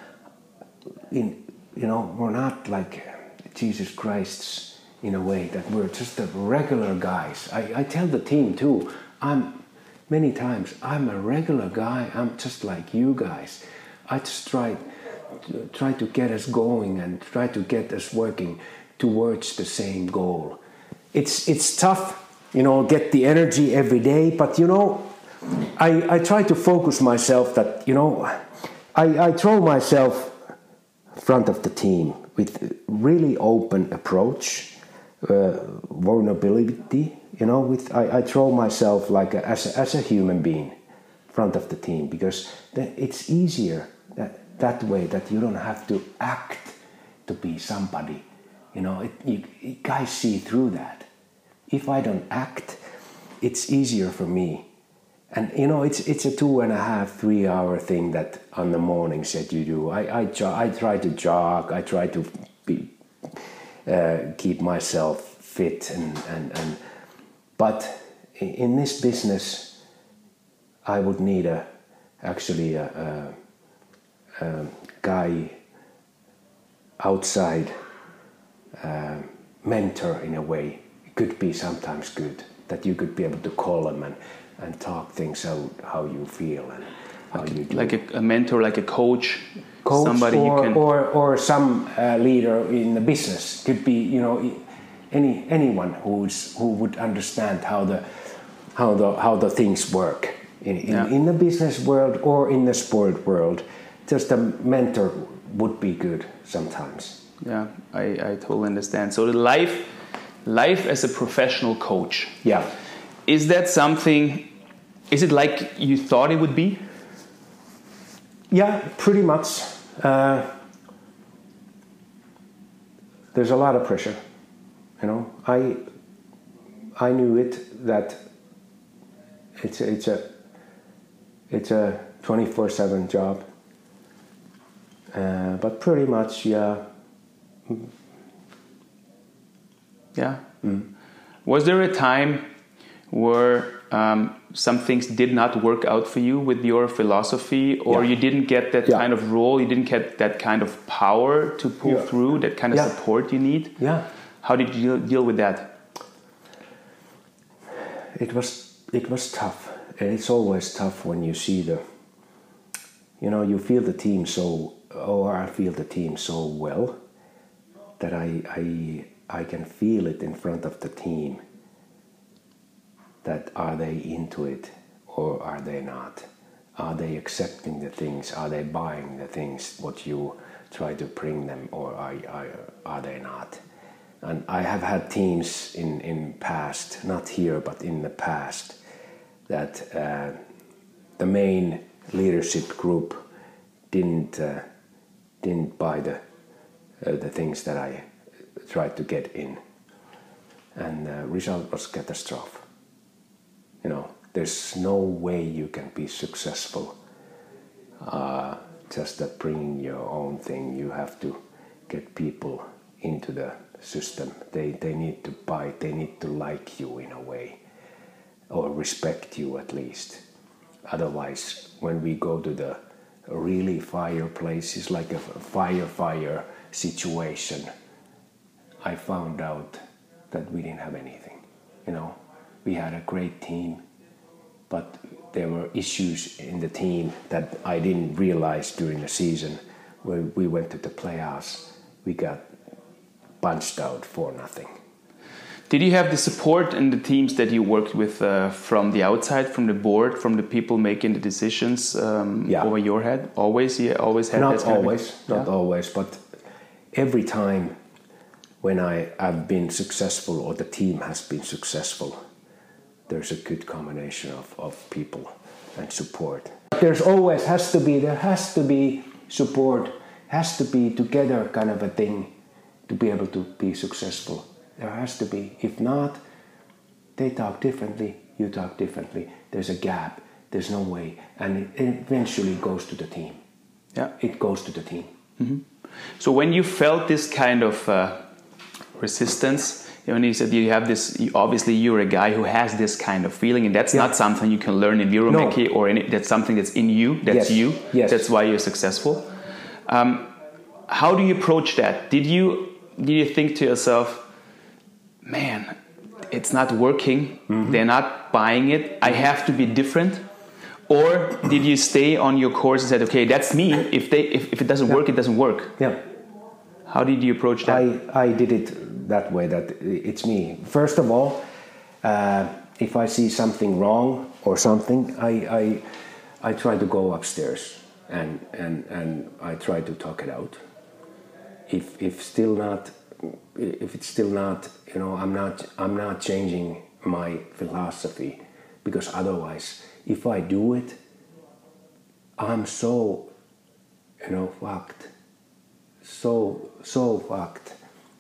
In you know we're not like Jesus Christ's in a way that we're just the regular guys. I, I tell the team too. I'm many times I'm a regular guy. I'm just like you guys. I just try try to get us going and try to get us working towards the same goal. It's it's tough, you know, get the energy every day, but you know, I I try to focus myself that you know, I I throw myself front of the team with really open approach, uh, vulnerability. You know, with I, I throw myself like a, as a, as a human being front of the team because it's easier that, that way that you don't have to act to be somebody. You know, it, you, you guys see through that. If I don't act, it's easier for me. And you know, it's it's a two and a half, three hour thing that on the mornings that you do. I I, I try to jog. I try to be, uh, keep myself fit and, and and but in this business, I would need a actually a, a uh, guy outside uh, mentor in a way it could be sometimes good that you could be able to call them and, and talk things out how you feel and how like, you do. like a, a, mentor like a coach, coach somebody or, you can or, or some uh, leader in the business could be you know any anyone who's who would understand how the how the how the things work in, in, yeah. in the business world or in the sport world just a mentor would be good sometimes. Yeah, I, I totally understand. So the life, life as a professional coach. Yeah. Is that something? Is it like you thought it would be? Yeah, pretty much. Uh, there's a lot of pressure. You know, I I knew it that it's a, it's a it's a 24/7 job uh, but pretty much, yeah. Yeah. Mm. Was there a time where um, some things did not work out for you with your philosophy, or yeah. you didn't get that yeah. kind of role, you didn't get that kind of power to pull yeah. through, that kind of support you need? Yeah. How did you deal with that? It was it was tough. It's always tough when you see the, you know, you feel the team so or I feel the team so well that I, I, I can feel it in front of the team that are they into it or are they not? Are they accepting the things? Are they buying the things what you try to bring them or are, are, are they not? And I have had teams in, in past, not here, but in the past, that uh, the main leadership group didn't uh, didn't buy the uh, the things that I tried to get in, and the result was catastrophe. You know, there's no way you can be successful uh, just at bringing your own thing. You have to get people into the system. They they need to buy. They need to like you in a way, or respect you at least. Otherwise, when we go to the really fireplace is like a fire fire situation i found out that we didn't have anything you know we had a great team but there were issues in the team that i didn't realize during the season when we went to the playoffs we got punched out for nothing did you have the support in the teams that you worked with uh, from the outside, from the board, from the people making the decisions um, yeah. over your head? Always, yeah, always had. Not always, not yeah. always, but every time when I have been successful or the team has been successful, there's a good combination of, of people and support. There's always has to be there has to be support, has to be together kind of a thing to be able to be successful there has to be. If not, they talk differently, you talk differently. There's a gap. There's no way, and it eventually goes to the team. Yeah. It goes to the team. So when you felt this kind of uh, resistance, when he said you have this, you, obviously you're a guy who has this kind of feeling, and that's Yeah. not something you can learn in Vierumäki or in it. That's something that's in you. That's Yes. you. Yes. That's why you're successful. Um, how do you approach that? Did you did you think to yourself, man, it's not working. Mm-hmm. They're not buying it. I have to be different. Or did you stay on your course and said, okay, that's me. If they if, if it doesn't work, it doesn't work. Yeah. How did you approach that? I, I did it that way that it's me. First of all, uh, if I see something wrong or something, I, I, I try to go upstairs and, and, and I try to talk it out. If, if still not, if it's still not, you know, I'm not, I'm not changing my philosophy because otherwise, if I do it, I'm so, you know, fucked so so fucked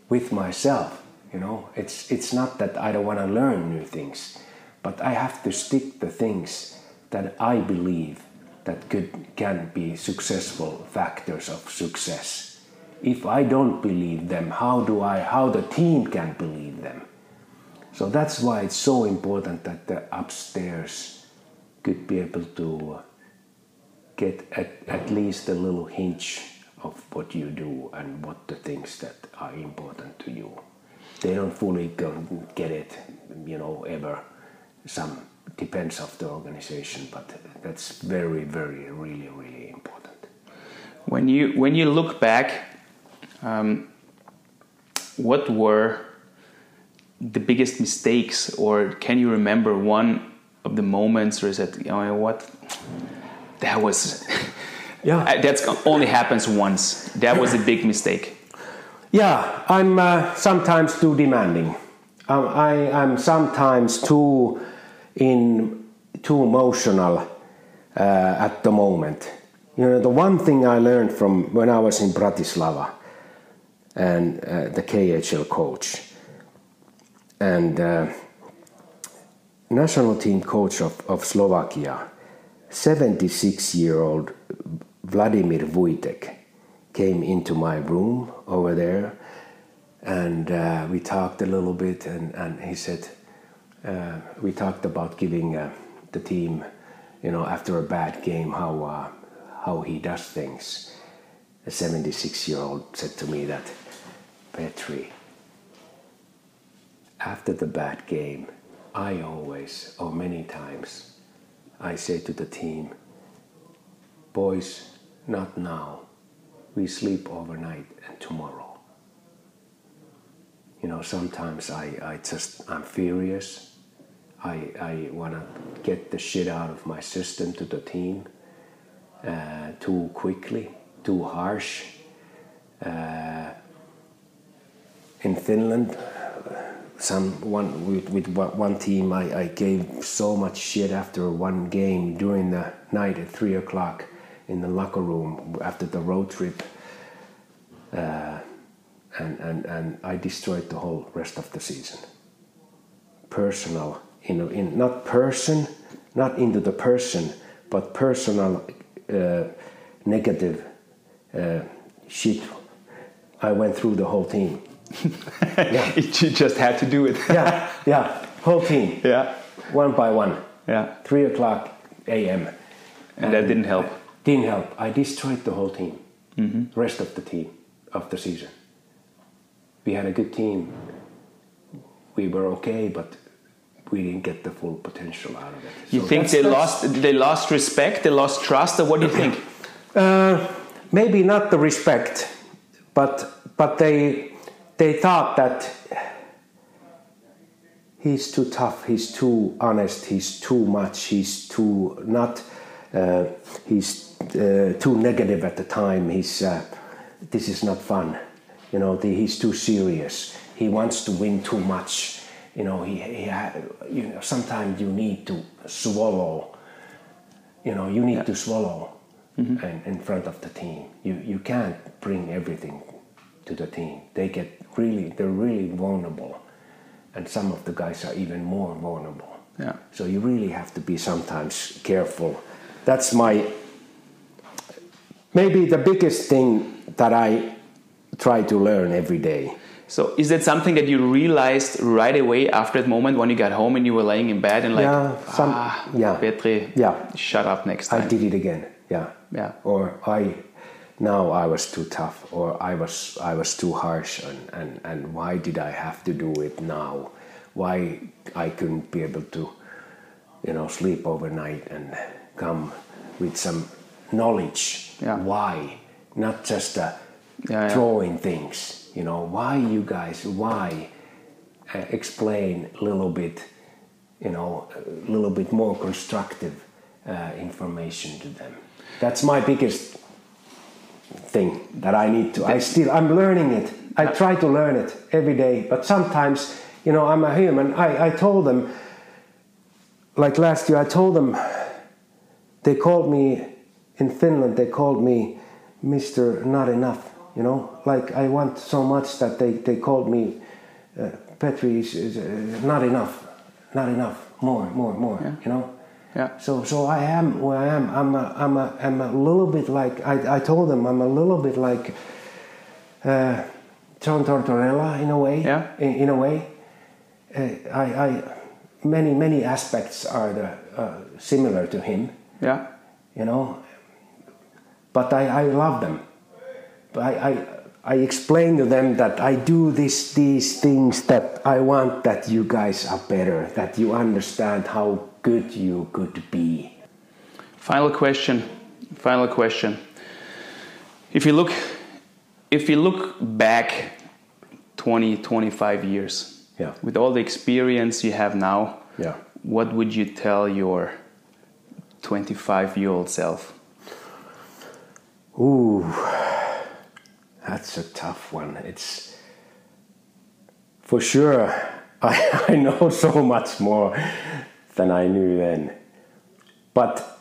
with myself you know? It's it's not that i don't want to learn new things but i have to stick the things that i believe that could can be successful factors of success. If i don't believe them how do i how the team can believe them? So that's why it's so important that the upstairs could be able to get at, at least a little hinge of what you do and what the things that are important to you. They don't fully get it, you know, ever. Some depends of the organization, but that's very, very, really, really important. When you when you look back, um, what were the biggest mistakes, or can you remember one of the moments, or is it you know what that was? Yeah. Uh, That's only happens once. That was a big mistake. Yeah, I'm uh, sometimes too demanding. Um, I am sometimes too in too emotional uh, at the moment. You know, the one thing I learned from when I was in Bratislava and uh, the KHL coach and uh, national team coach of, of Slovakia, 76 year old Vladimir Vujtek came into my room over there and uh, we talked a little bit and, and he said uh, we talked about giving uh, the team you know after a bad game how uh, how he does things. A 76 year old said to me that petri after the bad game i always or many times i say to the team boys not now. We sleep overnight and tomorrow. You know sometimes i, I just i'm furious. I, I want to get the shit out of my system to the team uh, too quickly too harsh. Uh, in finland some one with, with one team I, I gave so much shit after one game during the night at three o'clock in the locker room after the road trip uh, and, and, and I destroyed the whole rest of the season. Personal, you know, in not person, not into the person, but personal uh, negative uh, shit. I went through the whole team. *laughs* yeah. you just had to do it. Yeah, yeah, whole team, yeah. one by one. Yeah. Three o'clock a.m. And that didn't help. Didn't help. I destroyed the whole team. Rest of the team of the season. We had a good team. We were okay, but we didn't get the full potential out of it. You So think they lost they lost respect, they lost trust, or what do you think? *clears throat* Uh, maybe not the respect, but but they they thought that he's too tough, he's too honest, he's too much, he's too not, he's uh, too negative at the time. He's uh, this is not fun, you know. The, he's too serious. He wants to win too much. You know, he, he ha- you know. Sometimes you need to swallow. You know, you need to swallow in, in front of the team. You you can't bring everything to the team. They get really, they're really vulnerable, and some of the guys are even more vulnerable. Yeah. So you really have to be sometimes careful. That's my maybe the biggest thing that I try to learn every day. So is that something that you realized right away after that moment when you got home and you were laying in bed and like, Yeah, some- ah, yeah. Petri, Yeah. shut up next time. I did it again. Yeah. Yeah. Or I now I was too tough or I was I was too harsh and, and, and why did I have to do it now? Why I couldn't be able to you know sleep overnight and come with some knowledge. Yeah. why? Not just uh, Yeah, throwing things you know. Why you guys why uh, explain a little bit you know a little bit more constructive uh, information to them? That's my biggest thing that i need to i still i'm learning it. I try to learn it every day but sometimes you know i'm a human. I, I told them like last year i told them they called me in finland they called me mr not enough you know? Like i want so much that they, they called me uh, petri is, is uh, not enough not enough more more more you know? Yeah. so so i am where i am. I'm a, I'm a, I'm a little bit like I, I told them i'm a little bit like uh, john tortorella in a way. Yeah. in, in a way. Uh, I, I many many aspects are the, uh, similar to him Yeah. you know. But I, I love them. I, I, I explain to them that I do this, these things that I want that you guys are better, that you understand how good you could be. Final question. Final question. If you look, if you look back 20, 25 years, Yeah. with all the experience you have now, Yeah. what would you tell your 25 year old self? Ooh, that's a tough one. It's for sure. *laughs* I, I know so much more than I knew then. But,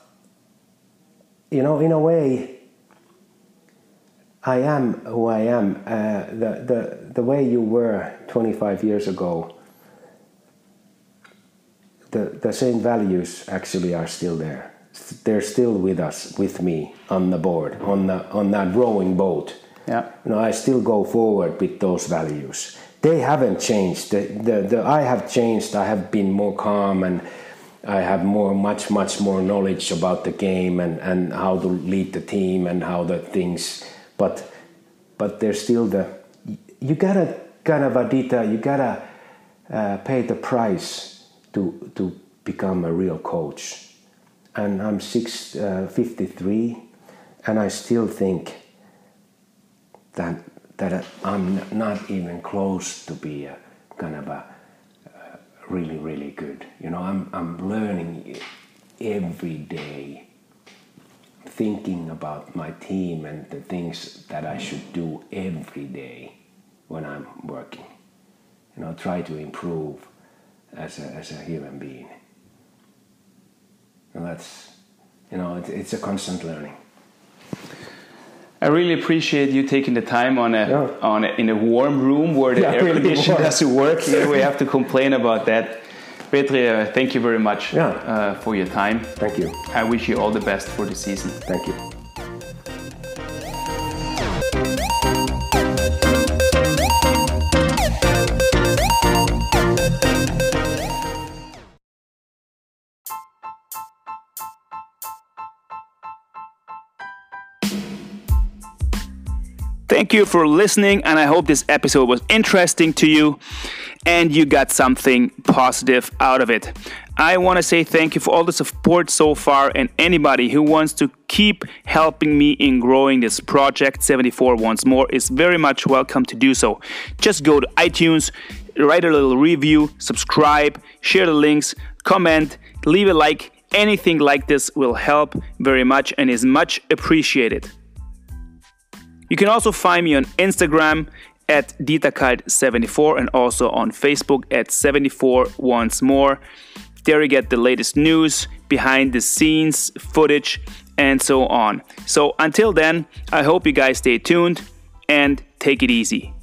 you know, in a way, I am who I am. Uh, the, the, the way you were 25 years ago, the, the same values actually are still there. They're still with us, with me on the board, on, the, on that rowing boat. Yeah. You know, I still go forward with those values. They haven't changed. The, the, the, I have changed. I have been more calm and I have more, much, much more knowledge about the game and, and how to lead the team and how the things. But, but there's still the. You gotta kind of Adita. You gotta uh, pay the price to to become a real coach. And I'm six, uh, 53, and I still think that that I'm not even close to be a kind of a uh, really really good. You know, I'm I'm learning every day, thinking about my team and the things that I should do every day when I'm working. You know, try to improve as a as a human being. And that's you know, it, it's a constant learning. I really appreciate you taking the time on a Yeah. on a, in a warm room where the Yeah, air really condition warm. doesn't work. Here we have to complain about that. Petri, uh, thank you very much Yeah. uh, for your time. Thank you. I wish you all the best for the season. Thank you. Thank you for listening, and I hope this episode was interesting to you and you got something positive out of it. I want to say thank you for all the support so far, and anybody who wants to keep helping me in growing this project 74 once more is very much welcome to do so. Just go to iTunes, write a little review, subscribe, share the links, comment, leave a like. Anything like this will help very much and is much appreciated. You can also find me on Instagram at DitaKite74 and also on Facebook at 74 once more. There you get the latest news, behind the scenes, footage, and so on. So until then, I hope you guys stay tuned and take it easy.